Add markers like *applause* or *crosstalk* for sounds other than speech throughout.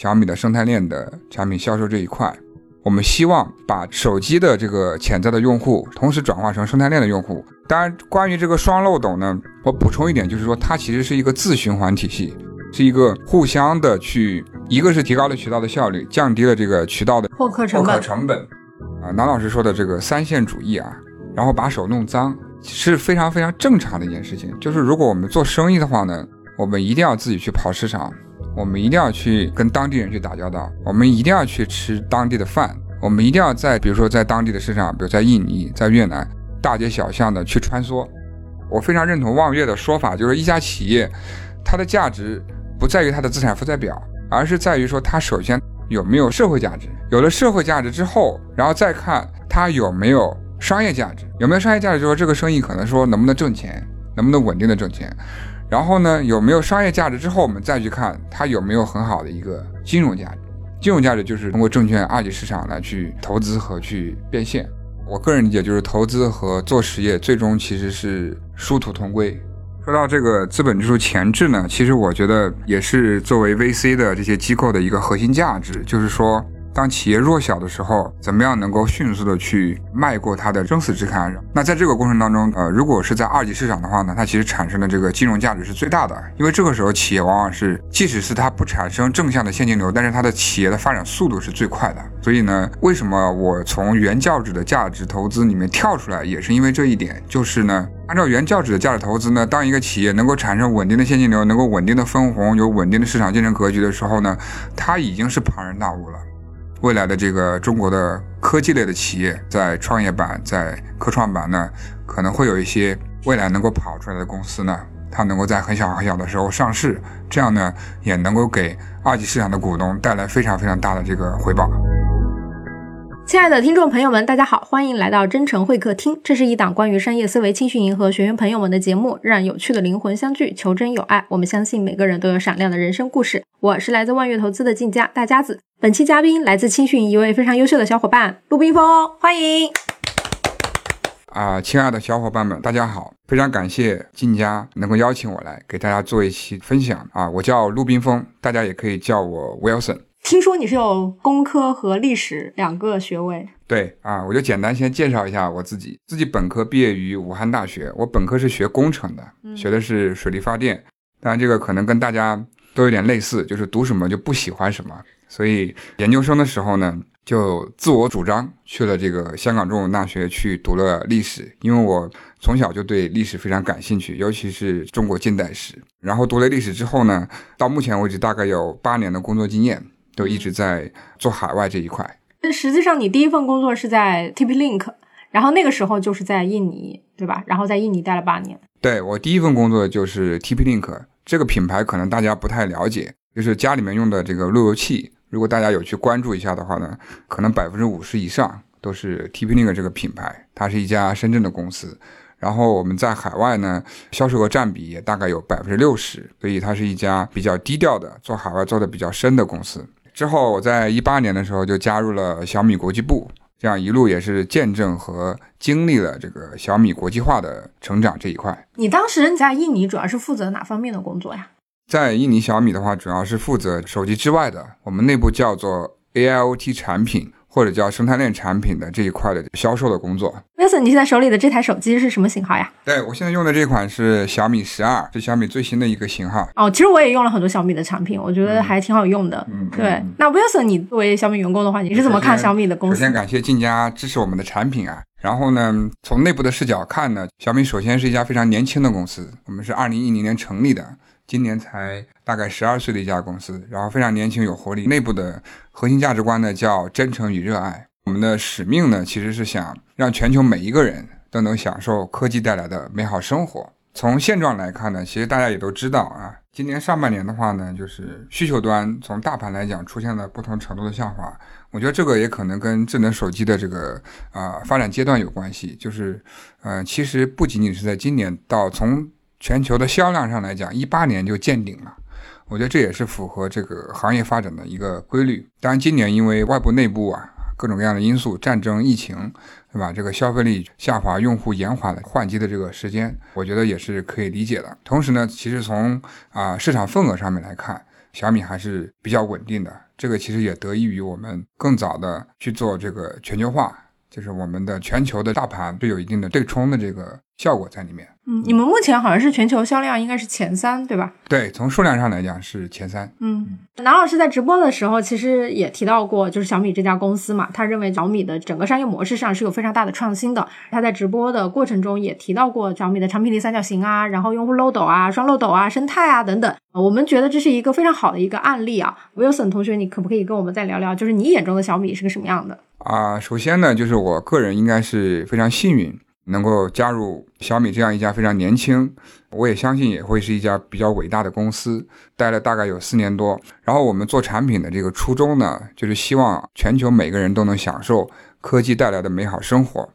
小米的生态链的产品销售这一块。我们希望把手机的这个潜在的用户，同时转化成生态链的用户。当然，关于这个双漏斗呢，我补充一点，就是说它其实是一个自循环体系，是一个互相的去，一个是提高了渠道的效率，降低了这个渠道的获客成本。成本啊，南老师说的这个三线主义啊，然后把手弄脏是非常非常正常的一件事情。就是如果我们做生意的话呢，我们一定要自己去跑市场。我们一定要去跟当地人去打交道，我们一定要去吃当地的饭，我们一定要在比如说在当地的市场，比如在印尼、在越南，大街小巷的去穿梭。我非常认同望月的说法，就是一家企业，它的价值不在于它的资产负债表，而是在于说它首先有没有社会价值。有了社会价值之后，然后再看它有没有商业价值。有没有商业价值，就说这个生意可能说能不能挣钱，能不能稳定的挣钱。然后呢，有没有商业价值之后，我们再去看它有没有很好的一个金融价值。金融价值就是通过证券二级市场来去投资和去变现。我个人理解就是投资和做实业最终其实是殊途同归。说到这个资本支出前置呢，其实我觉得也是作为 VC 的这些机构的一个核心价值，就是说。当企业弱小的时候，怎么样能够迅速的去迈过它的生死之坎？那在这个过程当中，呃，如果是在二级市场的话呢，它其实产生的这个金融价值是最大的，因为这个时候企业往往是，即使是它不产生正向的现金流，但是它的企业的发展速度是最快的。所以呢，为什么我从原教旨的价值投资里面跳出来，也是因为这一点，就是呢，按照原教旨的价值投资呢，当一个企业能够产生稳定的现金流，能够稳定的分红，有稳定的市场竞争格局的时候呢，它已经是庞然大物了。未来的这个中国的科技类的企业，在创业板、在科创板呢，可能会有一些未来能够跑出来的公司呢，它能够在很小很小的时候上市，这样呢，也能够给二级市场的股东带来非常非常大的这个回报。亲爱的听众朋友们，大家好，欢迎来到真诚会客厅。这是一档关于商业思维、青训营和学员朋友们的节目，让有趣的灵魂相聚，求真有爱。我们相信每个人都有闪亮的人生故事。我是来自万悦投资的晋佳大家子。本期嘉宾来自青训一位非常优秀的小伙伴陆冰峰，欢迎。啊，亲爱的小伙伴们，大家好！非常感谢晋佳能够邀请我来给大家做一期分享啊。我叫陆冰峰，大家也可以叫我 Wilson。听说你是有工科和历史两个学位，对啊，我就简单先介绍一下我自己。自己本科毕业于武汉大学，我本科是学工程的，学的是水力发电。当然，这个可能跟大家都有点类似，就是读什么就不喜欢什么。所以研究生的时候呢，就自我主张去了这个香港中文大学去读了历史，因为我从小就对历史非常感兴趣，尤其是中国近代史。然后读了历史之后呢，到目前为止大概有八年的工作经验。都一直在做海外这一块。那实际上，你第一份工作是在 TP Link，然后那个时候就是在印尼，对吧？然后在印尼待了八年。对我第一份工作就是 TP Link 这个品牌，可能大家不太了解，就是家里面用的这个路由器。如果大家有去关注一下的话呢，可能百分之五十以上都是 TP Link 这个品牌。它是一家深圳的公司，然后我们在海外呢，销售额占比也大概有百分之六十，所以它是一家比较低调的，做海外做的比较深的公司。之后，我在一八年的时候就加入了小米国际部，这样一路也是见证和经历了这个小米国际化的成长这一块。你当时在印尼主要是负责哪方面的工作呀？在印尼小米的话，主要是负责手机之外的，我们内部叫做 AIoT 产品。或者叫生态链产品的这一块的销售的工作。Wilson，你现在手里的这台手机是什么型号呀？对我现在用的这款是小米十二，是小米最新的一个型号。哦，其实我也用了很多小米的产品，我觉得还挺好用的。嗯，对。那 Wilson，你作为小米员工的话，你是怎么看小米的公司？首先感谢晋家支持我们的产品啊。然后呢，从内部的视角看呢，小米首先是一家非常年轻的公司，我们是二零一零年成立的。今年才大概十二岁的一家公司，然后非常年轻有活力。内部的核心价值观呢叫真诚与热爱。我们的使命呢其实是想让全球每一个人都能享受科技带来的美好生活。从现状来看呢，其实大家也都知道啊，今年上半年的话呢，就是需求端从大盘来讲出现了不同程度的下滑。我觉得这个也可能跟智能手机的这个啊发展阶段有关系。就是呃，其实不仅仅是在今年到从全球的销量上来讲，一八年就见顶了，我觉得这也是符合这个行业发展的一个规律。当然，今年因为外部、内部啊各种各样的因素，战争、疫情，对吧？这个消费力下滑，用户延缓了换机的这个时间，我觉得也是可以理解的。同时呢，其实从啊市场份额上面来看，小米还是比较稳定的。这个其实也得益于我们更早的去做这个全球化，就是我们的全球的大盘是有一定的对冲的这个效果在里面。嗯，你们目前好像是全球销量应该是前三，对吧？对，从数量上来讲是前三。嗯，南老师在直播的时候其实也提到过，就是小米这家公司嘛，他认为小米的整个商业模式上是有非常大的创新的。他在直播的过程中也提到过小米的产品力三角形啊，然后用户漏斗啊、双漏斗啊、生态啊等等。我们觉得这是一个非常好的一个案例啊。Wilson 同学，你可不可以跟我们再聊聊，就是你眼中的小米是个什么样的？啊，首先呢，就是我个人应该是非常幸运。能够加入小米这样一家非常年轻，我也相信也会是一家比较伟大的公司，待了大概有四年多。然后我们做产品的这个初衷呢，就是希望全球每个人都能享受科技带来的美好生活，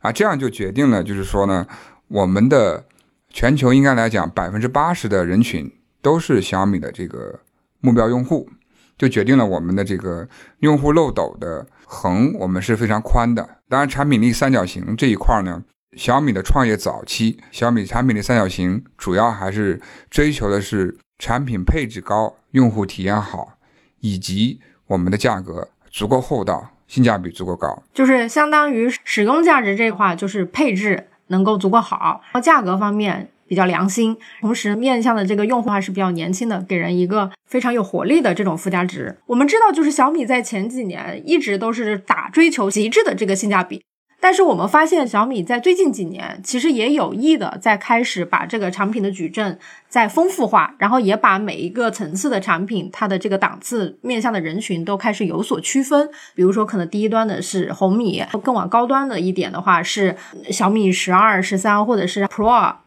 啊，这样就决定了，就是说呢，我们的全球应该来讲，百分之八十的人群都是小米的这个目标用户，就决定了我们的这个用户漏斗的横我们是非常宽的。当然，产品力三角形这一块呢。小米的创业早期，小米产品的三角形主要还是追求的是产品配置高、用户体验好，以及我们的价格足够厚道、性价比足够高。就是相当于使用价值这块，就是配置能够足够好，然后价格方面比较良心，同时面向的这个用户还是比较年轻的，给人一个非常有活力的这种附加值。我们知道，就是小米在前几年一直都是打追求极致的这个性价比。但是我们发现，小米在最近几年其实也有意的在开始把这个产品的矩阵在丰富化，然后也把每一个层次的产品它的这个档次面向的人群都开始有所区分。比如说，可能低端的是红米，更往高端的一点的话是小米十二、十三或者是 Pro 啊，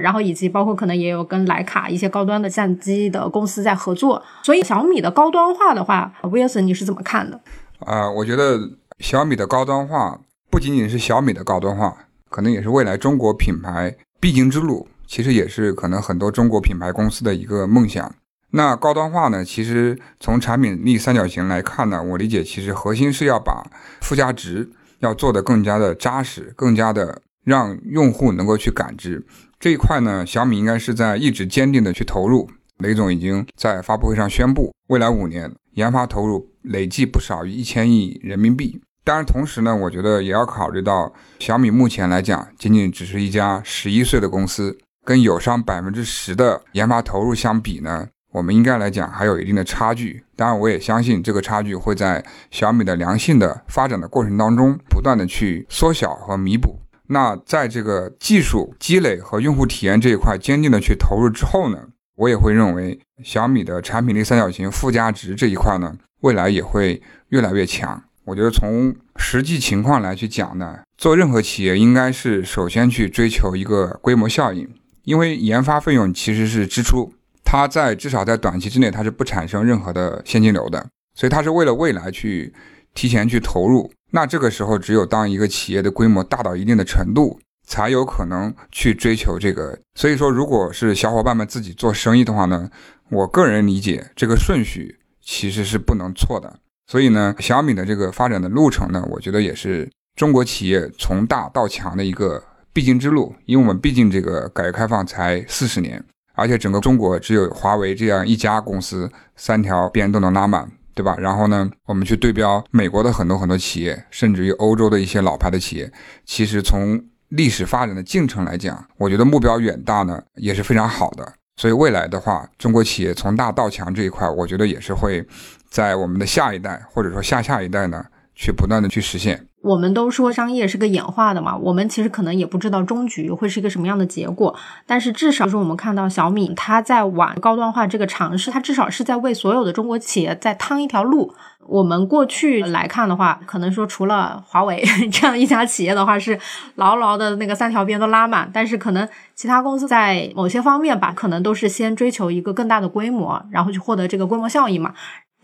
然后以及包括可能也有跟徕卡一些高端的相机的公司在合作。所以小米的高端化的话，Wilson 你是怎么看的？啊，我觉得小米的高端化。不仅仅是小米的高端化，可能也是未来中国品牌必经之路。其实也是可能很多中国品牌公司的一个梦想。那高端化呢？其实从产品力三角形来看呢，我理解其实核心是要把附加值要做得更加的扎实，更加的让用户能够去感知这一块呢。小米应该是在一直坚定的去投入。雷总已经在发布会上宣布，未来五年研发投入累计不少于一千亿人民币。当然，同时呢，我觉得也要考虑到小米目前来讲，仅仅只是一家十一岁的公司，跟友商百分之十的研发投入相比呢，我们应该来讲还有一定的差距。当然，我也相信这个差距会在小米的良性的发展的过程当中，不断的去缩小和弥补。那在这个技术积累和用户体验这一块坚定的去投入之后呢，我也会认为小米的产品力三角形附加值这一块呢，未来也会越来越强。我觉得从实际情况来去讲呢，做任何企业应该是首先去追求一个规模效应，因为研发费用其实是支出，它在至少在短期之内它是不产生任何的现金流的，所以它是为了未来去提前去投入。那这个时候，只有当一个企业的规模大到一定的程度，才有可能去追求这个。所以说，如果是小伙伴们自己做生意的话呢，我个人理解这个顺序其实是不能错的。所以呢，小米的这个发展的路程呢，我觉得也是中国企业从大到强的一个必经之路。因为我们毕竟这个改革开放才四十年，而且整个中国只有华为这样一家公司，三条边都能拉满，对吧？然后呢，我们去对标美国的很多很多企业，甚至于欧洲的一些老牌的企业，其实从历史发展的进程来讲，我觉得目标远大呢，也是非常好的。所以未来的话，中国企业从大到强这一块，我觉得也是会。在我们的下一代或者说下下一代呢，去不断的去实现。我们都说商业是个演化的嘛，我们其实可能也不知道终局会是一个什么样的结果，但是至少就是我们看到小米它在往高端化这个尝试，它至少是在为所有的中国企业在趟一条路。我们过去来看的话，可能说除了华为这样一家企业的话是牢牢的那个三条边都拉满，但是可能其他公司在某些方面吧，可能都是先追求一个更大的规模，然后去获得这个规模效益嘛。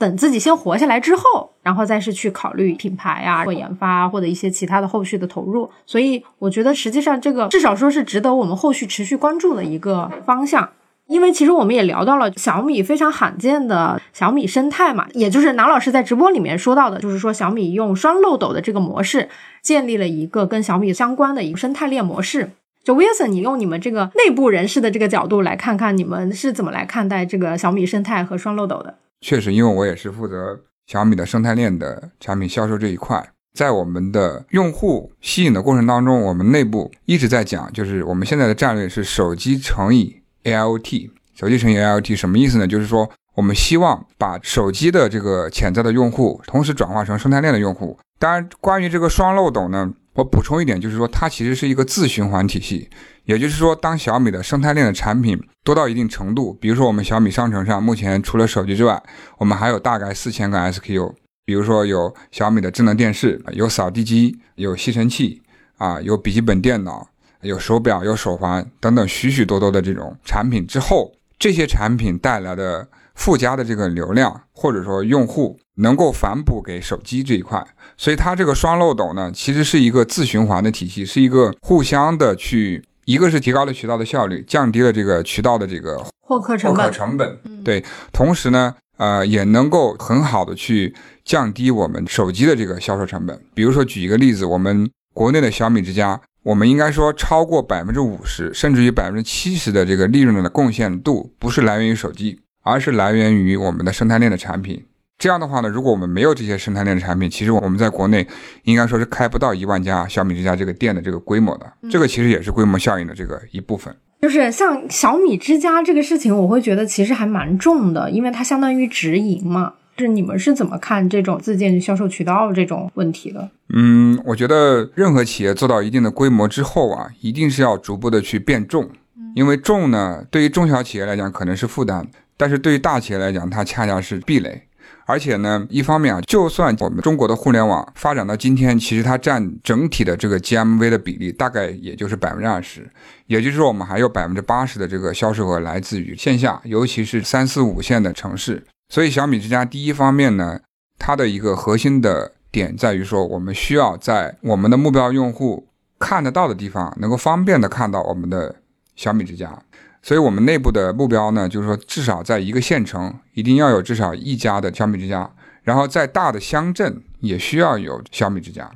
等自己先活下来之后，然后再是去考虑品牌啊或研发或者一些其他的后续的投入。所以我觉得实际上这个至少说是值得我们后续持续关注的一个方向。因为其实我们也聊到了小米非常罕见的小米生态嘛，也就是南老师在直播里面说到的，就是说小米用双漏斗的这个模式建立了一个跟小米相关的一个生态链模式。就 Wilson，你用你们这个内部人士的这个角度来看看，你们是怎么来看待这个小米生态和双漏斗的？确实，因为我也是负责小米的生态链的产品销售这一块。在我们的用户吸引的过程当中，我们内部一直在讲，就是我们现在的战略是手机乘以 AIoT。手机乘以 AIoT 什么意思呢？就是说，我们希望把手机的这个潜在的用户，同时转化成生态链的用户。当然，关于这个双漏斗呢，我补充一点，就是说，它其实是一个自循环体系。也就是说，当小米的生态链的产品多到一定程度，比如说我们小米商城上目前除了手机之外，我们还有大概四千个 SKU。比如说有小米的智能电视，有扫地机，有吸尘器，啊，有笔记本电脑，有手表，有手环等等许许多多的这种产品之后，这些产品带来的附加的这个流量，或者说用户能够反哺给手机这一块，所以它这个双漏斗呢，其实是一个自循环的体系，是一个互相的去，一个是提高了渠道的效率，降低了这个渠道的这个获客成本，成本，对，同时呢。呃，也能够很好的去降低我们手机的这个销售成本。比如说，举一个例子，我们国内的小米之家，我们应该说超过百分之五十，甚至于百分之七十的这个利润的贡献度，不是来源于手机，而是来源于我们的生态链的产品。这样的话呢，如果我们没有这些生态链的产品，其实我们在国内应该说是开不到一万家小米之家这个店的这个规模的。这个其实也是规模效应的这个一部分。就是像小米之家这个事情，我会觉得其实还蛮重的，因为它相当于直营嘛。就是你们是怎么看这种自建销售渠道这种问题的？嗯，我觉得任何企业做到一定的规模之后啊，一定是要逐步的去变重，因为重呢，对于中小企业来讲可能是负担，但是对于大企业来讲，它恰恰是壁垒。而且呢，一方面啊，就算我们中国的互联网发展到今天，其实它占整体的这个 GMV 的比例大概也就是百分之二十，也就是说，我们还有百分之八十的这个销售额来自于线下，尤其是三四五线的城市。所以小米之家第一方面呢，它的一个核心的点在于说，我们需要在我们的目标用户看得到的地方，能够方便的看到我们的小米之家。所以，我们内部的目标呢，就是说，至少在一个县城，一定要有至少一家的小米之家。然后，在大的乡镇，也需要有小米之家。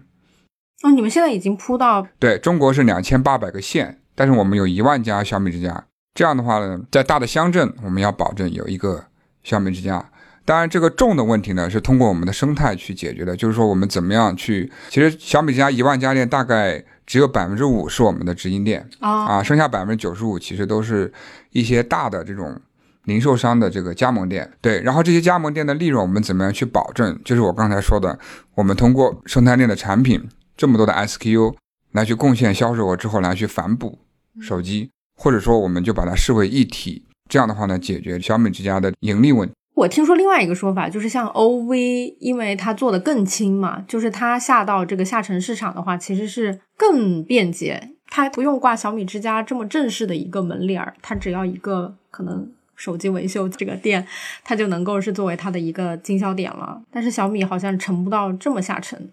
哦，你们现在已经铺到对中国是两千八百个县，但是我们有一万家小米之家。这样的话呢，在大的乡镇，我们要保证有一个小米之家。当然，这个重的问题呢，是通过我们的生态去解决的。就是说，我们怎么样去？其实，小米之家一万家店大概。只有百分之五是我们的直营店啊，啊，剩下百分之九十五其实都是一些大的这种零售商的这个加盟店。对，然后这些加盟店的利润我们怎么样去保证？就是我刚才说的，我们通过生态链的产品这么多的 SKU 来去贡献销售额之后来去反哺手机，或者说我们就把它视为一体，这样的话呢，解决小米之家的盈利问题。我听说另外一个说法，就是像 OV，因为它做的更轻嘛，就是它下到这个下沉市场的话，其实是更便捷，它不用挂小米之家这么正式的一个门脸儿，它只要一个可能手机维修这个店，它就能够是作为它的一个经销点了。但是小米好像沉不到这么下沉。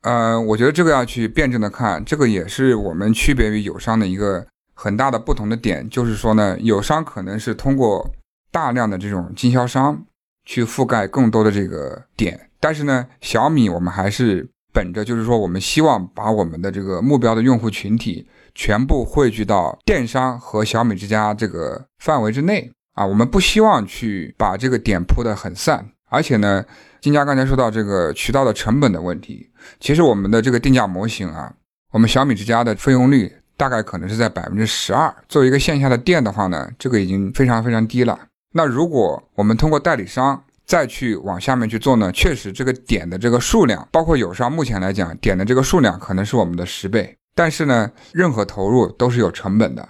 呃，我觉得这个要去辩证的看，这个也是我们区别于友商的一个很大的不同的点，就是说呢，友商可能是通过。大量的这种经销商去覆盖更多的这个点，但是呢，小米我们还是本着就是说，我们希望把我们的这个目标的用户群体全部汇聚到电商和小米之家这个范围之内啊，我们不希望去把这个点铺得很散。而且呢，金家刚才说到这个渠道的成本的问题，其实我们的这个定价模型啊，我们小米之家的费用率大概可能是在百分之十二。作为一个线下的店的话呢，这个已经非常非常低了。那如果我们通过代理商再去往下面去做呢？确实，这个点的这个数量，包括友商目前来讲，点的这个数量可能是我们的十倍。但是呢，任何投入都是有成本的，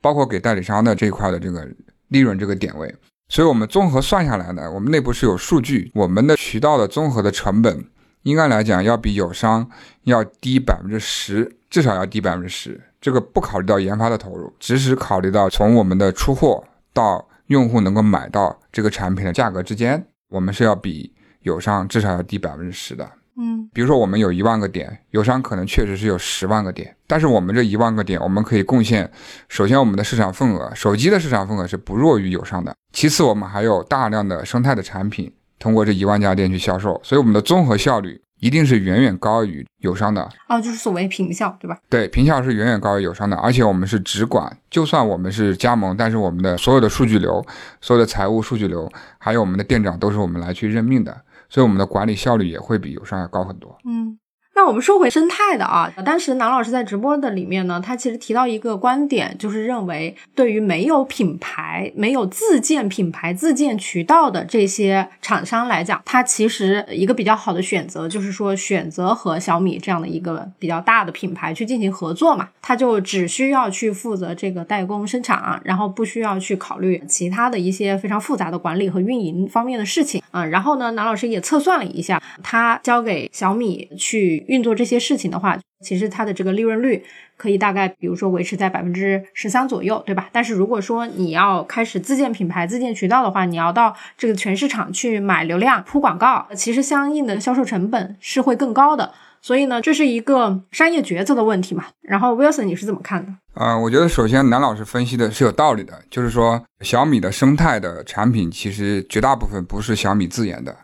包括给代理商的这一块的这个利润这个点位。所以，我们综合算下来呢，我们内部是有数据，我们的渠道的综合的成本，应该来讲要比友商要低百分之十，至少要低百分之十。这个不考虑到研发的投入，只是考虑到从我们的出货到。用户能够买到这个产品的价格之间，我们是要比友商至少要低百分之十的。嗯，比如说我们有一万个点，友商可能确实是有十万个点，但是我们这一万个点，我们可以贡献，首先我们的市场份额，手机的市场份额是不弱于友商的。其次，我们还有大量的生态的产品，通过这一万家店去销售，所以我们的综合效率。一定是远远高于友商的哦，就是所谓平效，对吧？对，平效是远远高于友商的，而且我们是只管，就算我们是加盟，但是我们的所有的数据流、所有的财务数据流，还有我们的店长都是我们来去任命的，所以我们的管理效率也会比友商要高很多。嗯。那我们说回生态的啊，当时南老师在直播的里面呢，他其实提到一个观点，就是认为对于没有品牌、没有自建品牌、自建渠道的这些厂商来讲，他其实一个比较好的选择就是说选择和小米这样的一个比较大的品牌去进行合作嘛，他就只需要去负责这个代工生产，然后不需要去考虑其他的一些非常复杂的管理和运营方面的事情啊。然后呢，南老师也测算了一下，他交给小米去。运作这些事情的话，其实它的这个利润率可以大概，比如说维持在百分之十三左右，对吧？但是如果说你要开始自建品牌、自建渠道的话，你要到这个全市场去买流量、铺广告，其实相应的销售成本是会更高的。所以呢，这是一个商业决策的问题嘛。然后 Wilson，你是怎么看的？啊，我觉得首先南老师分析的是有道理的，就是说小米的生态的产品，其实绝大部分不是小米自研的。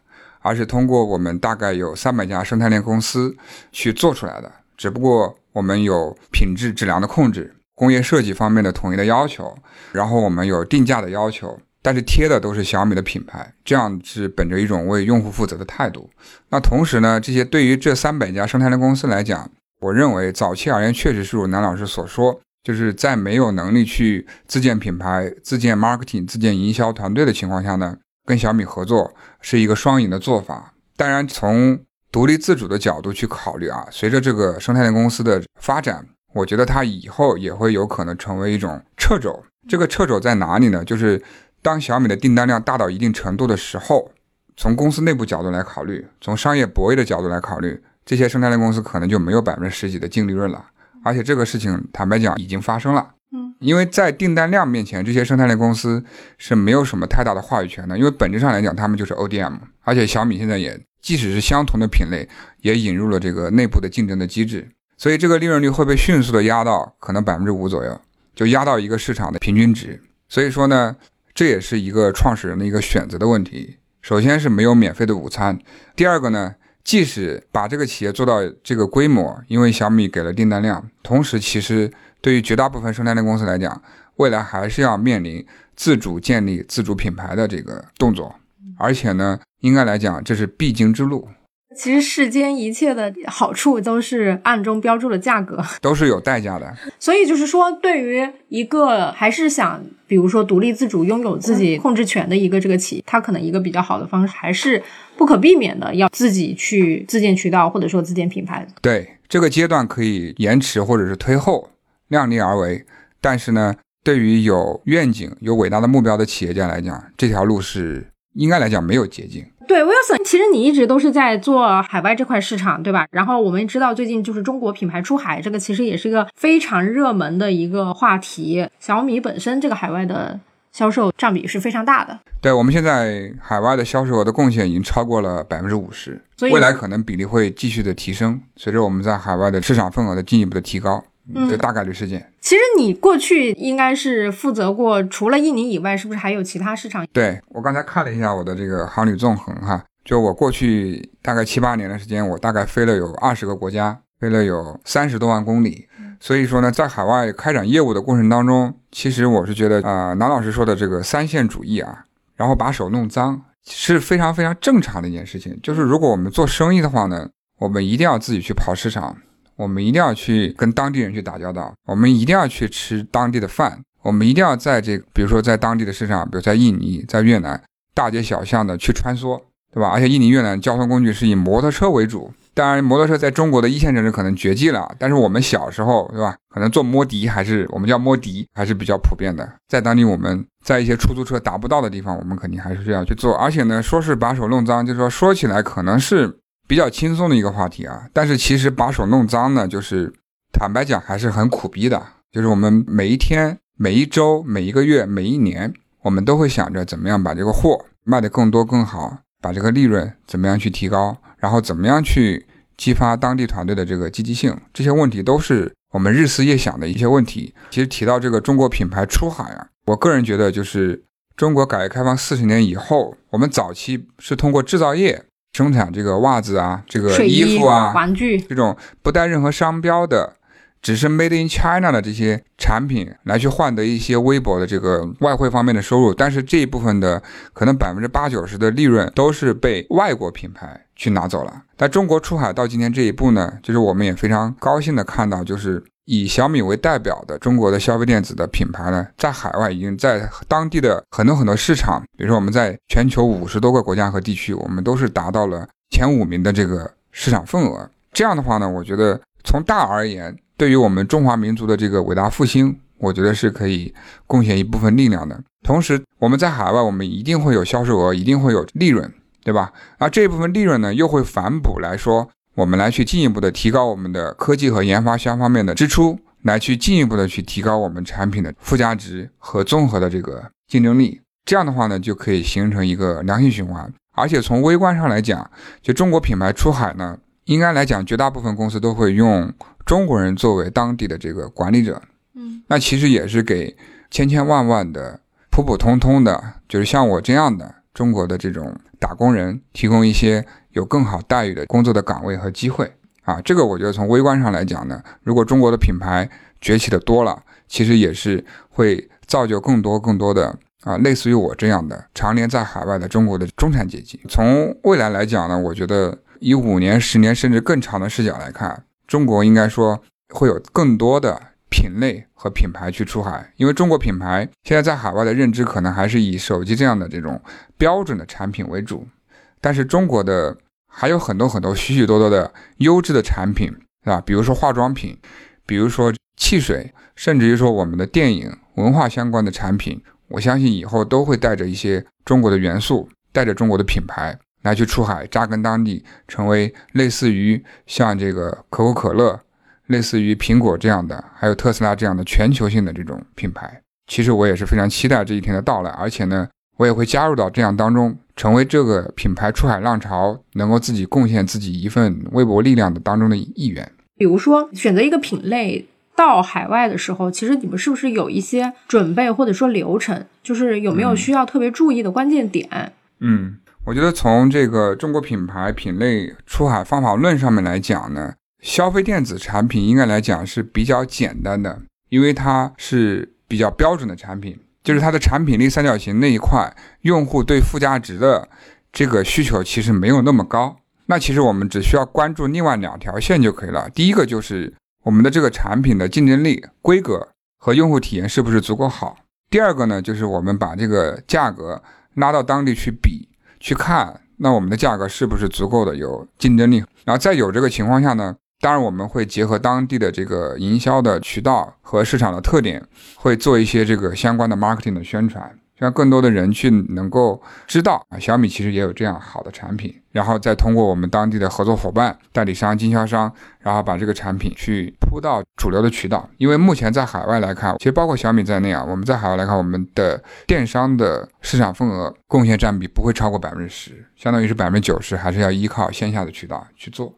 而是通过我们大概有三百家生态链公司去做出来的，只不过我们有品质质量的控制、工业设计方面的统一的要求，然后我们有定价的要求，但是贴的都是小米的品牌，这样是本着一种为用户负责的态度。那同时呢，这些对于这三百家生态链公司来讲，我认为早期而言确实是如南老师所说，就是在没有能力去自建品牌、自建 marketing、自建营销团队的情况下呢。跟小米合作是一个双赢的做法。当然，从独立自主的角度去考虑啊，随着这个生态链公司的发展，我觉得它以后也会有可能成为一种掣肘。这个掣肘在哪里呢？就是当小米的订单量大到一定程度的时候，从公司内部角度来考虑，从商业博弈的角度来考虑，这些生态链公司可能就没有百分之十几的净利润了。而且这个事情，坦白讲，已经发生了。因为在订单量面前，这些生态链公司是没有什么太大的话语权的。因为本质上来讲，他们就是 ODM，而且小米现在也，即使是相同的品类，也引入了这个内部的竞争的机制，所以这个利润率会被迅速的压到可能百分之五左右，就压到一个市场的平均值。所以说呢，这也是一个创始人的一个选择的问题。首先是没有免费的午餐，第二个呢，即使把这个企业做到这个规模，因为小米给了订单量，同时其实。对于绝大部分生态链公司来讲，未来还是要面临自主建立自主品牌的这个动作，而且呢，应该来讲这是必经之路。其实世间一切的好处都是暗中标注了价格，*laughs* 都是有代价的。所以就是说，对于一个还是想，比如说独立自主、拥有自己控制权的一个这个企业，它可能一个比较好的方式，还是不可避免的要自己去自建渠道，或者说自建品牌。对这个阶段可以延迟或者是推后。量力而为，但是呢，对于有愿景、有伟大的目标的企业家来讲，这条路是应该来讲没有捷径。对，Wilson，其实你一直都是在做海外这块市场，对吧？然后我们知道最近就是中国品牌出海，这个其实也是一个非常热门的一个话题。小米本身这个海外的销售占比是非常大的。对，我们现在海外的销售额的贡献已经超过了百分之五十，未来可能比例会继续的提升，随着我们在海外的市场份额的进一步的提高。这大概率事件。其实你过去应该是负责过，除了印尼以外，是不是还有其他市场？对我刚才看了一下我的这个航旅纵横哈，就我过去大概七八年的时间，我大概飞了有二十个国家，飞了有三十多万公里。所以说呢，在海外开展业务的过程当中，其实我是觉得啊，南老师说的这个三线主义啊，然后把手弄脏是非常非常正常的一件事情。就是如果我们做生意的话呢，我们一定要自己去跑市场。我们一定要去跟当地人去打交道，我们一定要去吃当地的饭，我们一定要在这个，比如说在当地的市场，比如在印尼、在越南，大街小巷的去穿梭，对吧？而且印尼、越南交通工具是以摩托车为主，当然摩托车在中国的一线城市可能绝迹了，但是我们小时候，对吧？可能坐摩的还是我们叫摩的，还是比较普遍的。在当地，我们在一些出租车达不到的地方，我们肯定还是需要去做。而且呢，说是把手弄脏，就是说说起来可能是。比较轻松的一个话题啊，但是其实把手弄脏呢，就是坦白讲还是很苦逼的。就是我们每一天、每一周、每一个月、每一年，我们都会想着怎么样把这个货卖得更多更好，把这个利润怎么样去提高，然后怎么样去激发当地团队的这个积极性，这些问题都是我们日思夜想的一些问题。其实提到这个中国品牌出海啊，我个人觉得就是中国改革开放四十年以后，我们早期是通过制造业。生产这个袜子啊，这个衣服啊，玩具这种不带任何商标的只是 Made in China 的这些产品来去换得一些微薄的这个外汇方面的收入，但是这一部分的可能百分之八九十的利润都是被外国品牌去拿走了。但中国出海到今天这一步呢，就是我们也非常高兴的看到，就是以小米为代表的中国的消费电子的品牌呢，在海外已经在当地的很多很多市场，比如说我们在全球五十多个国家和地区，我们都是达到了前五名的这个市场份额。这样的话呢，我觉得从大而言。对于我们中华民族的这个伟大复兴，我觉得是可以贡献一部分力量的。同时，我们在海外，我们一定会有销售额，一定会有利润，对吧？而这一部分利润呢，又会反哺来说，我们来去进一步的提高我们的科技和研发相方面的支出，来去进一步的去提高我们产品的附加值和综合的这个竞争力。这样的话呢，就可以形成一个良性循环。而且从微观上来讲，就中国品牌出海呢，应该来讲，绝大部分公司都会用。中国人作为当地的这个管理者，嗯，那其实也是给千千万万的普普通通的，就是像我这样的中国的这种打工人，提供一些有更好待遇的工作的岗位和机会啊。这个我觉得从微观上来讲呢，如果中国的品牌崛起的多了，其实也是会造就更多更多的啊，类似于我这样的常年在海外的中国的中产阶级。从未来来讲呢，我觉得以五年、十年甚至更长的视角来看。中国应该说会有更多的品类和品牌去出海，因为中国品牌现在在海外的认知可能还是以手机这样的这种标准的产品为主，但是中国的还有很多很多许许多多的优质的产品，是吧？比如说化妆品，比如说汽水，甚至于说我们的电影文化相关的产品，我相信以后都会带着一些中国的元素，带着中国的品牌。来去出海扎根当地，成为类似于像这个可口可乐、类似于苹果这样的，还有特斯拉这样的全球性的这种品牌。其实我也是非常期待这一天的到来，而且呢，我也会加入到这样当中，成为这个品牌出海浪潮能够自己贡献自己一份微薄力量的当中的一员。比如说，选择一个品类到海外的时候，其实你们是不是有一些准备或者说流程？就是有没有需要特别注意的关键点？嗯。我觉得从这个中国品牌品类出海方法论上面来讲呢，消费电子产品应该来讲是比较简单的，因为它是比较标准的产品，就是它的产品力三角形那一块，用户对附加值的这个需求其实没有那么高。那其实我们只需要关注另外两条线就可以了。第一个就是我们的这个产品的竞争力、规格和用户体验是不是足够好。第二个呢，就是我们把这个价格拉到当地去比。去看那我们的价格是不是足够的有竞争力，然后在有这个情况下呢，当然我们会结合当地的这个营销的渠道和市场的特点，会做一些这个相关的 marketing 的宣传。让更多的人去能够知道啊，小米其实也有这样好的产品，然后再通过我们当地的合作伙伴、代理商、经销商，然后把这个产品去铺到主流的渠道。因为目前在海外来看，其实包括小米在内啊，我们在海外来看，我们的电商的市场份额贡献占比不会超过百分之十，相当于是百分之九十还是要依靠线下的渠道去做。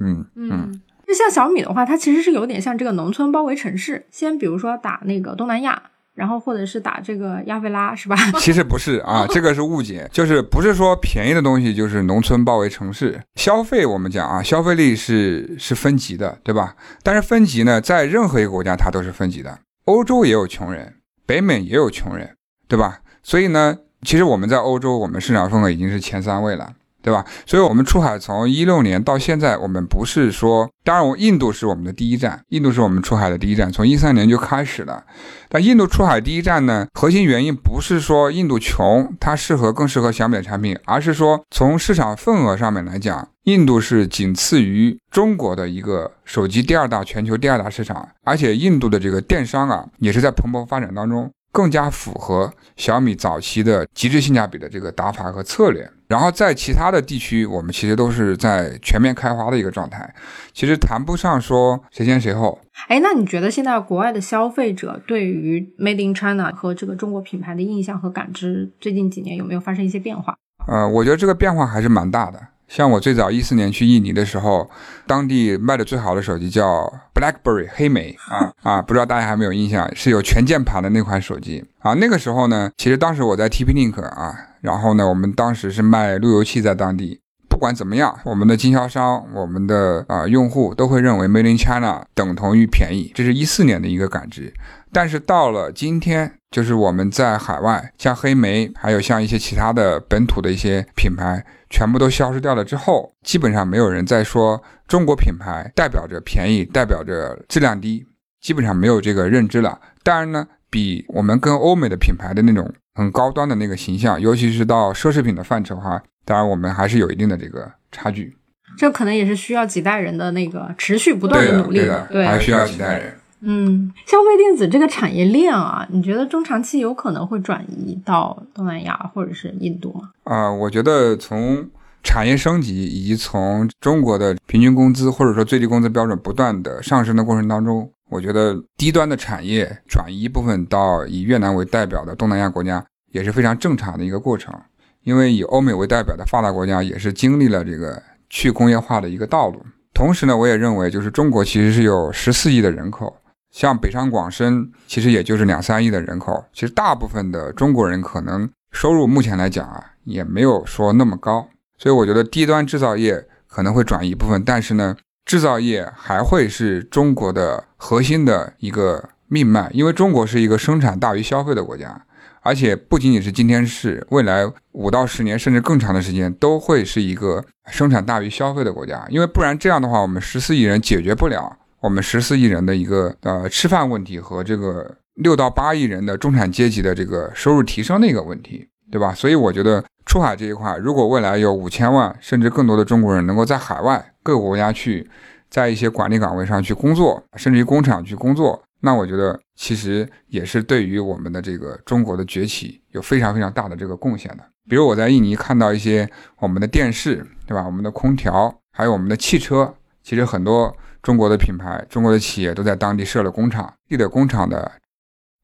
嗯嗯嗯。那像小米的话，它其实是有点像这个农村包围城市，先比如说打那个东南亚。然后或者是打这个亚非拉是吧？*laughs* 其实不是啊，*laughs* 这个是误解，就是不是说便宜的东西就是农村包围城市。消费我们讲啊，消费力是是分级的，对吧？但是分级呢，在任何一个国家它都是分级的。欧洲也有穷人，北美也有穷人，对吧？所以呢，其实我们在欧洲，我们市场份额已经是前三位了。对吧？所以，我们出海从一六年到现在，我们不是说，当然，我印度是我们的第一站，印度是我们出海的第一站，从一三年就开始了。但印度出海第一站呢，核心原因不是说印度穷，它适合更适合小米的产品，而是说从市场份额上面来讲，印度是仅次于中国的一个手机第二大全球第二大市场，而且印度的这个电商啊，也是在蓬勃发展当中。更加符合小米早期的极致性价比的这个打法和策略，然后在其他的地区，我们其实都是在全面开花的一个状态，其实谈不上说谁先谁后。哎，那你觉得现在国外的消费者对于 Made in China 和这个中国品牌的印象和感知，最近几年有没有发生一些变化？呃，我觉得这个变化还是蛮大的。像我最早一四年去印尼的时候，当地卖的最好的手机叫 BlackBerry 黑莓啊 *laughs* 啊，不知道大家还没有印象，是有全键盘的那款手机啊。那个时候呢，其实当时我在 TP-Link 啊，然后呢，我们当时是卖路由器在当地。不管怎么样，我们的经销商、我们的啊用户都会认为 Made in China 等同于便宜，这是一四年的一个感知。但是到了今天，就是我们在海外，像黑莓，还有像一些其他的本土的一些品牌，全部都消失掉了之后，基本上没有人再说中国品牌代表着便宜，代表着质量低，基本上没有这个认知了。当然呢，比我们跟欧美的品牌的那种很高端的那个形象，尤其是到奢侈品的范畴哈。当然，我们还是有一定的这个差距，这可能也是需要几代人的那个持续不断的努力的，对，还需要几代人。嗯，消费电子这个产业链啊，你觉得中长期有可能会转移到东南亚或者是印度吗？啊，我觉得从产业升级以及从中国的平均工资或者说最低工资标准不断的上升的过程当中，我觉得低端的产业转移一部分到以越南为代表的东南亚国家也是非常正常的一个过程。因为以欧美为代表的发达国家也是经历了这个去工业化的一个道路。同时呢，我也认为，就是中国其实是有十四亿的人口，像北上广深其实也就是两三亿的人口。其实大部分的中国人可能收入目前来讲啊，也没有说那么高。所以我觉得低端制造业可能会转移一部分，但是呢，制造业还会是中国的核心的一个命脉，因为中国是一个生产大于消费的国家。而且不仅仅是今天是，未来五到十年甚至更长的时间都会是一个生产大于消费的国家，因为不然这样的话，我们十四亿人解决不了我们十四亿人的一个呃吃饭问题和这个六到八亿人的中产阶级的这个收入提升的一个问题，对吧？所以我觉得出海这一块，如果未来有五千万甚至更多的中国人能够在海外各个国家去，在一些管理岗位上去工作，甚至于工厂去工作。那我觉得其实也是对于我们的这个中国的崛起有非常非常大的这个贡献的。比如我在印尼看到一些我们的电视，对吧？我们的空调，还有我们的汽车，其实很多中国的品牌、中国的企业都在当地设了工厂，地的工厂的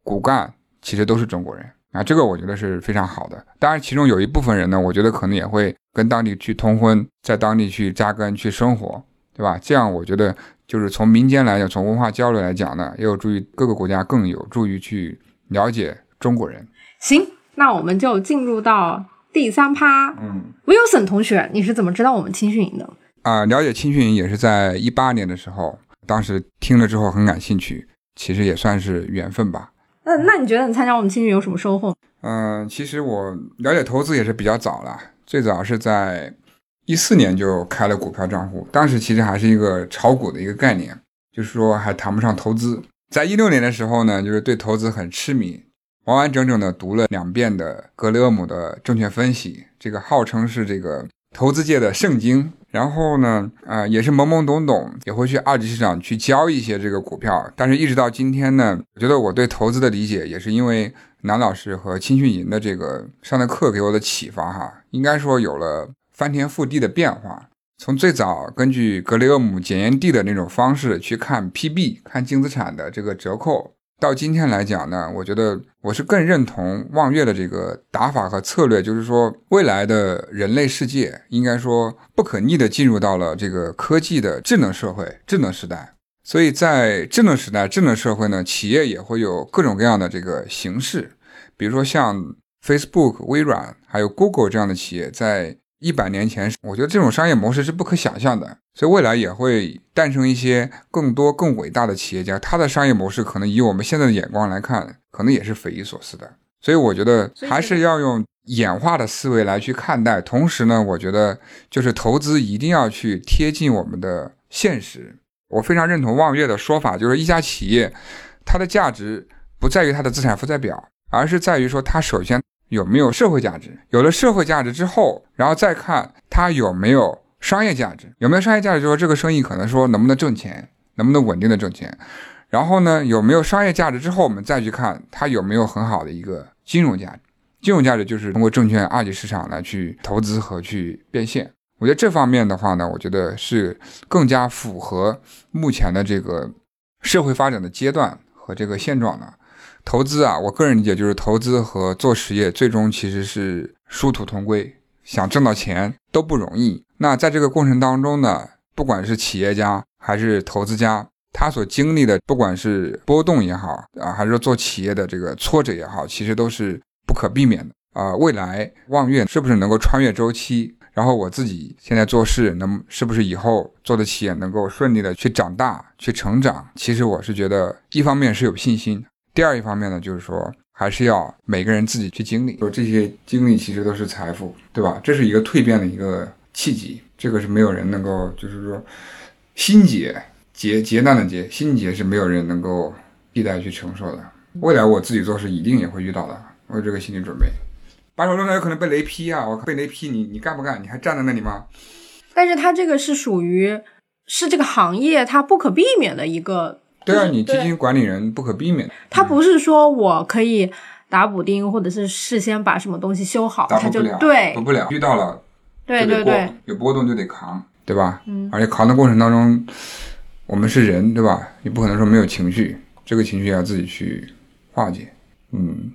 骨干其实都是中国人啊，这个我觉得是非常好的。当然，其中有一部分人呢，我觉得可能也会跟当地去通婚，在当地去扎根、去生活，对吧？这样我觉得。就是从民间来讲，从文化交流来讲呢，也有助于各个国家更有助于去了解中国人。行，那我们就进入到第三趴。嗯，Wilson 同学，你是怎么知道我们青训营的？啊，了解青训营也是在一八年的时候，当时听了之后很感兴趣，其实也算是缘分吧。那那你觉得你参加我们青训有什么收获？嗯，其实我了解投资也是比较早了，最早是在。一四年就开了股票账户，当时其实还是一个炒股的一个概念，就是说还谈不上投资。在一六年的时候呢，就是对投资很痴迷，完完整整的读了两遍的格雷厄姆的证券分析，这个号称是这个投资界的圣经。然后呢，啊，也是懵懵懂懂，也会去二级市场去交一些这个股票。但是，一直到今天呢，我觉得我对投资的理解，也是因为南老师和青训营的这个上的课给我的启发哈，应该说有了。翻天覆地的变化，从最早根据格雷厄姆检验地的那种方式去看 PB 看净资产的这个折扣，到今天来讲呢，我觉得我是更认同望月的这个打法和策略，就是说未来的人类世界应该说不可逆的进入到了这个科技的智能社会、智能时代。所以在智能时代、智能社会呢，企业也会有各种各样的这个形式，比如说像 Facebook、微软还有 Google 这样的企业在。一百年前，我觉得这种商业模式是不可想象的，所以未来也会诞生一些更多更伟大的企业家。他的商业模式可能以我们现在的眼光来看，可能也是匪夷所思的。所以我觉得还是要用演化的思维来去看待。同时呢，我觉得就是投资一定要去贴近我们的现实。我非常认同望月的说法，就是一家企业，它的价值不在于它的资产负债表，而是在于说它首先。有没有社会价值？有了社会价值之后，然后再看它有没有商业价值。有没有商业价值，就说这个生意可能说能不能挣钱，能不能稳定的挣钱。然后呢，有没有商业价值之后，我们再去看它有没有很好的一个金融价值。金融价值就是通过证券二级市场来去投资和去变现。我觉得这方面的话呢，我觉得是更加符合目前的这个社会发展的阶段和这个现状的。投资啊，我个人理解就是投资和做实业最终其实是殊途同归，想挣到钱都不容易。那在这个过程当中呢，不管是企业家还是投资家，他所经历的不管是波动也好啊，还是说做企业的这个挫折也好，其实都是不可避免的啊。未来望月是不是能够穿越周期，然后我自己现在做事能是不是以后做的企业能够顺利的去长大、去成长？其实我是觉得，一方面是有信心，第二一方面呢，就是说还是要每个人自己去经历，说这些经历其实都是财富，对吧？这是一个蜕变的一个契机，这个是没有人能够，就是说心结结结难的结，心结是没有人能够替代去承受的。未来我自己做事一定也会遇到的，我有这个心理准备。把手弄掉有可能被雷劈啊！我被雷劈，你你干不干？你还站在那里吗？但是他这个是属于是这个行业它不可避免的一个。对啊，你基金管理人不可避免。他不是说我可以打补丁，或者是事先把什么东西修好，他就对补不了，遇到了对对对，有波动就得扛，对吧？嗯。而且扛的过程当中，我们是人，对吧？你不可能说没有情绪，这个情绪要自己去化解。嗯。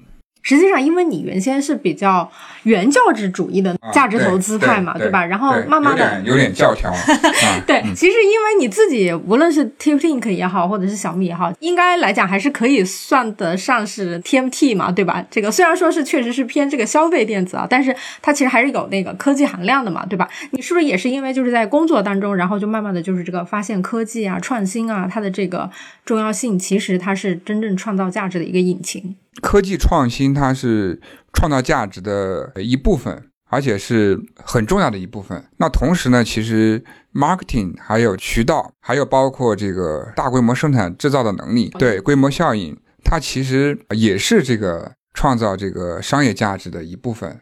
实际上，因为你原先是比较原教旨主义的价值投资派嘛，对吧？然后慢慢的有点教条。*laughs* 对，其实因为你自己无论是 TikTok 也好，或者是小米也好，应该来讲还是可以算得上是 TMT 嘛，对吧？这个虽然说是确实是偏这个消费电子啊，但是它其实还是有那个科技含量的嘛，对吧？你是不是也是因为就是在工作当中，然后就慢慢的就是这个发现科技啊、创新啊，它的这个重要性，其实它是真正创造价值的一个引擎。科技创新，它是创造价值的一部分，而且是很重要的一部分。那同时呢，其实 marketing 还有渠道，还有包括这个大规模生产制造的能力，对规模效应，它其实也是这个创造这个商业价值的一部分。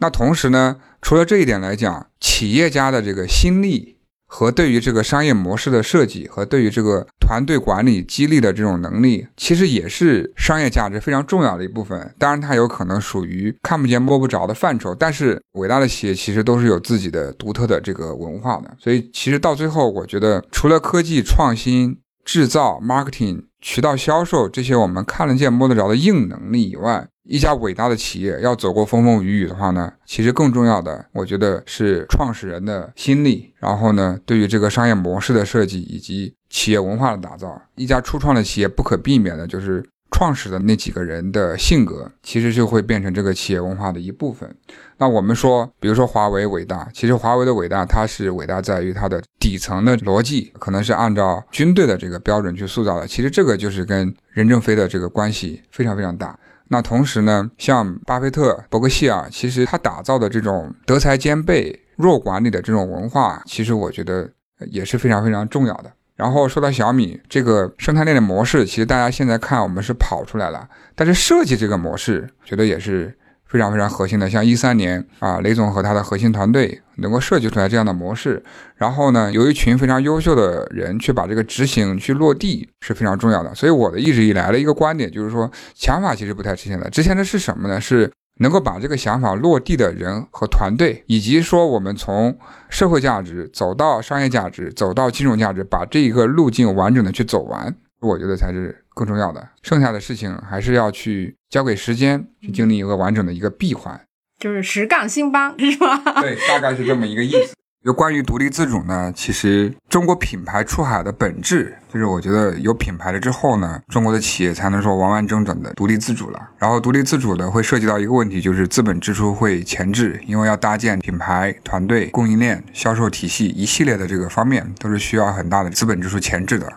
那同时呢，除了这一点来讲，企业家的这个心力。和对于这个商业模式的设计，和对于这个团队管理激励的这种能力，其实也是商业价值非常重要的一部分。当然，它有可能属于看不见摸不着的范畴。但是，伟大的企业其实都是有自己的独特的这个文化的。所以，其实到最后，我觉得除了科技创新、制造、marketing、渠道销售这些我们看得见摸得着的硬能力以外，一家伟大的企业要走过风风雨雨的话呢，其实更重要的，我觉得是创始人的心力。然后呢，对于这个商业模式的设计以及企业文化的打造，一家初创的企业不可避免的就是创始的那几个人的性格，其实就会变成这个企业文化的一部分。那我们说，比如说华为伟大，其实华为的伟大，它是伟大在于它的底层的逻辑，可能是按照军队的这个标准去塑造的。其实这个就是跟任正非的这个关系非常非常大。那同时呢，像巴菲特、伯克希尔，其实他打造的这种德才兼备、弱管理的这种文化，其实我觉得也是非常非常重要的。然后说到小米这个生态链的模式，其实大家现在看我们是跑出来了，但是设计这个模式，觉得也是。非常非常核心的，像一三年啊，雷总和他的核心团队能够设计出来这样的模式，然后呢，有一群非常优秀的人去把这个执行去落地是非常重要的。所以我的一直以来的一个观点就是说，想法其实不太值钱的，值钱的是什么呢？是能够把这个想法落地的人和团队，以及说我们从社会价值走到商业价值，走到金融价值，把这一个路径完整的去走完，我觉得才是。更重要的，剩下的事情还是要去交给时间去经历一个完整的一个闭环，就是实干兴邦，是吧？对，大概是这么一个意思。就关于独立自主呢，其实中国品牌出海的本质，就是我觉得有品牌了之后呢，中国的企业才能说完完整整的独立自主了。然后独立自主的会涉及到一个问题，就是资本支出会前置，因为要搭建品牌团队、供应链、销售体系一系列的这个方面，都是需要很大的资本支出前置的。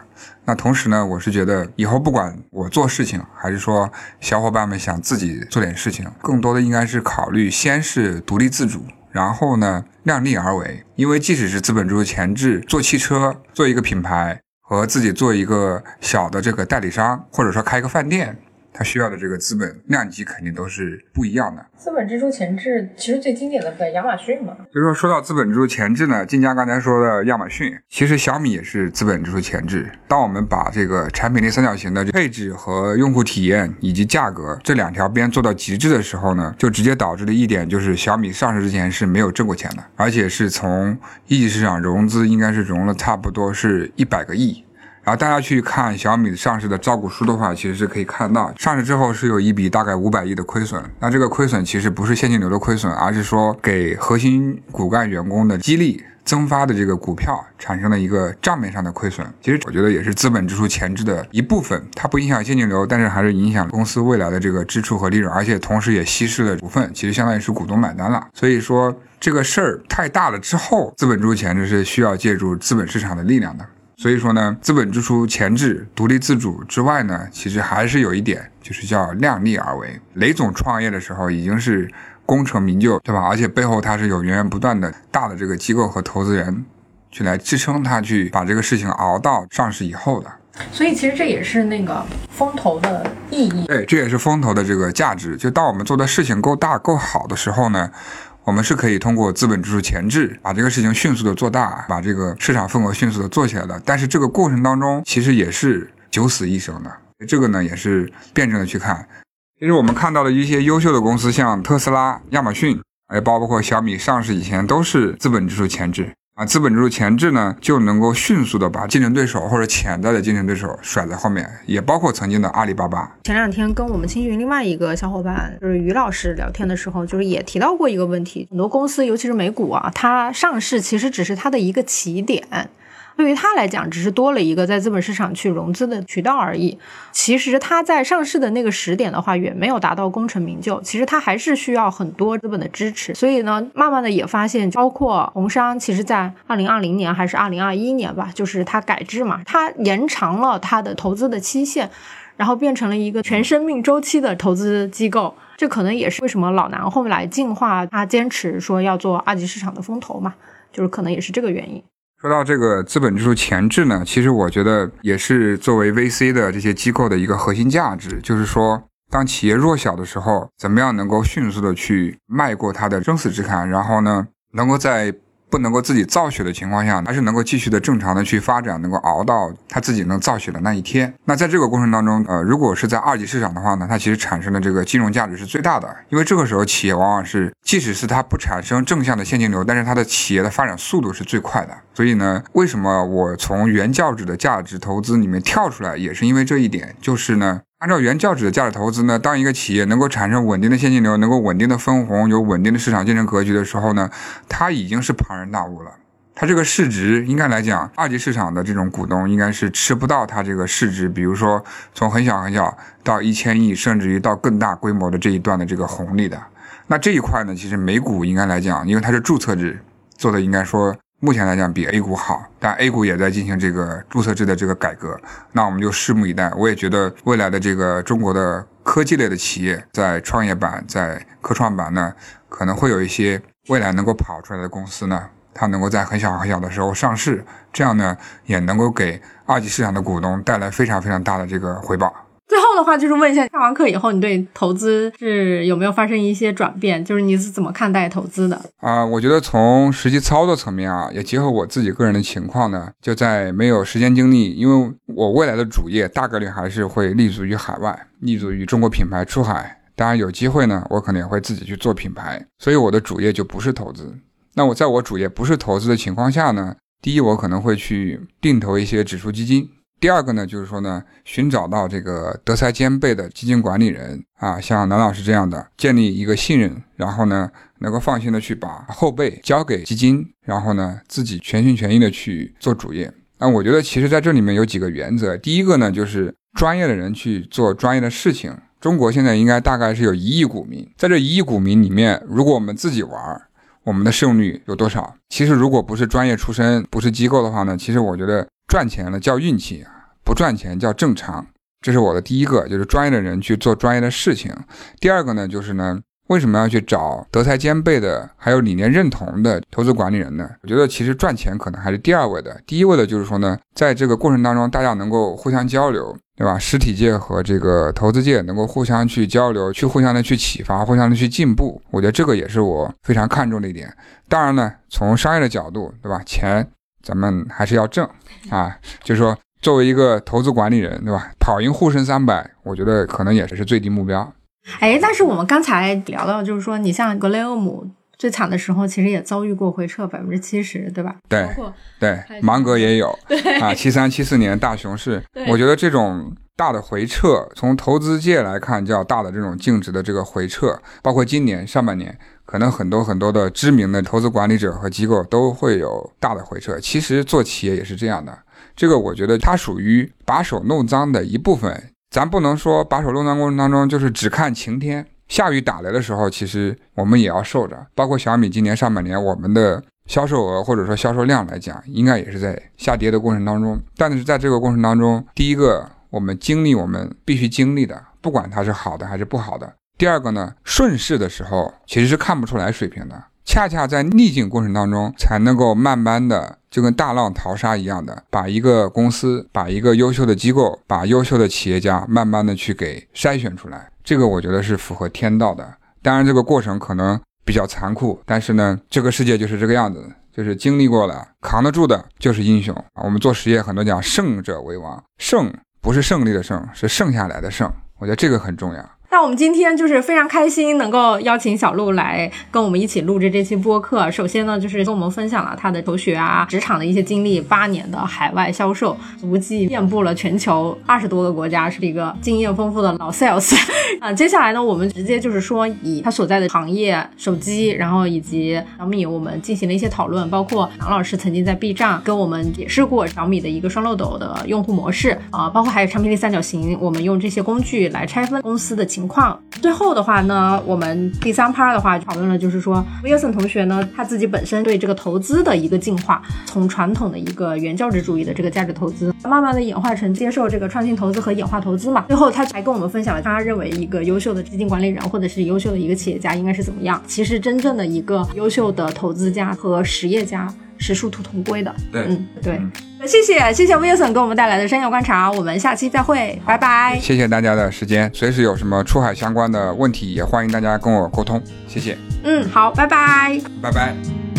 那同时呢，我是觉得以后不管我做事情，还是说小伙伴们想自己做点事情，更多的应该是考虑先是独立自主，然后呢量力而为。因为即使是资本注入前置，做汽车做一个品牌，和自己做一个小的这个代理商，或者说开一个饭店。它需要的这个资本量级肯定都是不一样的。资本支出前置，其实最经典的不在亚马逊嘛。所以说，说到资本支出前置呢，金佳刚才说的亚马逊，其实小米也是资本支出前置。当我们把这个产品力三角形的配置和用户体验以及价格这两条边做到极致的时候呢，就直接导致的一点就是小米上市之前是没有挣过钱的，而且是从一级市场融资应该是融了差不多是一百个亿。然后大家去看小米上市的招股书的话，其实是可以看到，上市之后是有一笔大概五百亿的亏损。那这个亏损其实不是现金流的亏损，而是说给核心骨干员工的激励增发的这个股票产生了一个账面上的亏损。其实我觉得也是资本支出前置的一部分，它不影响现金流，但是还是影响公司未来的这个支出和利润，而且同时也稀释了股份，其实相当于是股东买单了。所以说。这个事儿太大了之后，资本支出前置是需要借助资本市场的力量的。所以说呢，资本支出前置、独立自主之外呢，其实还是有一点，就是叫量力而为。雷总创业的时候已经是功成名就，对吧？而且背后他是有源源不断的大的这个机构和投资人去来支撑他去把这个事情熬到上市以后的。所以其实这也是那个风投的意义。对，这也是风投的这个价值。就当我们做的事情够大够好的时候呢。我们是可以通过资本支出前置，把这个事情迅速的做大，把这个市场份额迅速的做起来的。但是这个过程当中，其实也是九死一生的。这个呢，也是辩证的去看。其实我们看到的一些优秀的公司，像特斯拉、亚马逊，还包括小米上市以前，都是资本支出前置。啊，资本支出前置呢，就能够迅速的把竞争对手或者潜在的竞争对手甩在后面，也包括曾经的阿里巴巴。前两天跟我们青云另外一个小伙伴，就是于老师聊天的时候，就是也提到过一个问题，很多公司，尤其是美股啊，它上市其实只是它的一个起点。对于他来讲，只是多了一个在资本市场去融资的渠道而已。其实他在上市的那个时点的话，远没有达到功成名就。其实他还是需要很多资本的支持。所以呢，慢慢的也发现，包括红杉，其实在二零二零年还是二零二一年吧，就是他改制嘛，他延长了他的投资的期限，然后变成了一个全生命周期的投资机构。这可能也是为什么老南后来进化，他坚持说要做二级市场的风投嘛，就是可能也是这个原因。说到这个资本支出前置呢，其实我觉得也是作为 VC 的这些机构的一个核心价值，就是说，当企业弱小的时候，怎么样能够迅速的去迈过它的生死之坎，然后呢，能够在。不能够自己造血的情况下，还是能够继续的正常的去发展，能够熬到他自己能造血的那一天。那在这个过程当中，呃，如果是在二级市场的话呢，它其实产生的这个金融价值是最大的，因为这个时候企业往往是，即使是它不产生正向的现金流，但是它的企业的发展速度是最快的。所以呢，为什么我从原教旨的价值投资里面跳出来，也是因为这一点，就是呢。按照原教旨的价值投资呢，当一个企业能够产生稳定的现金流，能够稳定的分红，有稳定的市场竞争格局的时候呢，它已经是庞然大物了。它这个市值应该来讲，二级市场的这种股东应该是吃不到它这个市值。比如说，从很小很小到一千亿，甚至于到更大规模的这一段的这个红利的。那这一块呢，其实美股应该来讲，因为它是注册制做的，应该说。目前来讲比 A 股好，但 A 股也在进行这个注册制的这个改革，那我们就拭目以待。我也觉得未来的这个中国的科技类的企业，在创业板、在科创板呢，可能会有一些未来能够跑出来的公司呢，它能够在很小很小的时候上市，这样呢，也能够给二级市场的股东带来非常非常大的这个回报。最后的话就是问一下，上完课以后，你对投资是有没有发生一些转变？就是你是怎么看待投资的？啊，我觉得从实际操作层面啊，也结合我自己个人的情况呢，就在没有时间精力，因为我未来的主业大概率还是会立足于海外，立足于中国品牌出海。当然有机会呢，我可能也会自己去做品牌，所以我的主业就不是投资。那我在我主业不是投资的情况下呢，第一，我可能会去定投一些指数基金。第二个呢，就是说呢，寻找到这个德才兼备的基金管理人啊，像南老师这样的，建立一个信任，然后呢，能够放心的去把后背交给基金，然后呢，自己全心全意的去做主业。那我觉得，其实在这里面有几个原则。第一个呢，就是专业的人去做专业的事情。中国现在应该大概是有一亿股民，在这一亿股民里面，如果我们自己玩，我们的胜率有多少？其实如果不是专业出身，不是机构的话呢，其实我觉得。赚钱了叫运气，不赚钱叫正常。这是我的第一个，就是专业的人去做专业的事情。第二个呢，就是呢，为什么要去找德才兼备的，还有理念认同的投资管理人呢？我觉得其实赚钱可能还是第二位的，第一位的就是说呢，在这个过程当中，大家能够互相交流，对吧？实体界和这个投资界能够互相去交流，去互相的去启发，互相的去进步。我觉得这个也是我非常看重的一点。当然呢，从商业的角度，对吧？钱。咱们还是要挣啊，就是说，作为一个投资管理人，对吧？跑赢沪深三百，我觉得可能也是最低目标。哎，但是我们刚才聊到，就是说，你像格雷厄姆最惨的时候，其实也遭遇过回撤百分之七十，对吧？对，对，芒格也有，*laughs* 对啊，七三七四年大熊市，我觉得这种大的回撤，从投资界来看叫大的这种净值的这个回撤，包括今年上半年。可能很多很多的知名的投资管理者和机构都会有大的回撤。其实做企业也是这样的，这个我觉得它属于把手弄脏的一部分。咱不能说把手弄脏过程当中就是只看晴天，下雨打雷的时候，其实我们也要受着。包括小米今年上半年，我们的销售额或者说销售量来讲，应该也是在下跌的过程当中。但是在这个过程当中，第一个，我们经历我们必须经历的，不管它是好的还是不好的。第二个呢，顺势的时候其实是看不出来水平的，恰恰在逆境过程当中，才能够慢慢的就跟大浪淘沙一样的，把一个公司、把一个优秀的机构、把优秀的企业家慢慢的去给筛选出来。这个我觉得是符合天道的。当然，这个过程可能比较残酷，但是呢，这个世界就是这个样子，就是经历过了，扛得住的就是英雄啊。我们做实业很多讲胜者为王，胜不是胜利的胜，是剩下来的胜。我觉得这个很重要。那我们今天就是非常开心，能够邀请小鹿来跟我们一起录制这期播客。首先呢，就是跟我们分享了他的求学啊、职场的一些经历，八年的海外销售足迹遍布了全球二十多个国家，是一个经验丰富的老 sales。*laughs* 啊，接下来呢，我们直接就是说以他所在的行业、手机，然后以及小米，我们进行了一些讨论，包括杨老师曾经在 B 站跟我们解释过小米的一个双漏斗的用户模式啊，包括还有产品力三角形，我们用这些工具来拆分公司的情。情况最后的话呢，我们第三 part 的话讨论了，就是说威尔森同学呢他自己本身对这个投资的一个进化，从传统的一个原教旨主义的这个价值投资，慢慢的演化成接受这个创新投资和演化投资嘛。最后他还跟我们分享了他认为一个优秀的基金管理人或者是优秀的一个企业家应该是怎么样。其实真正的一个优秀的投资家和实业家。是殊途同归的，对，嗯，对，谢谢谢谢 Wilson 给我们带来的商业观察，我们下期再会，拜拜。谢谢大家的时间，随时有什么出海相关的问题，也欢迎大家跟我沟通，谢谢。嗯，好，拜拜，拜拜。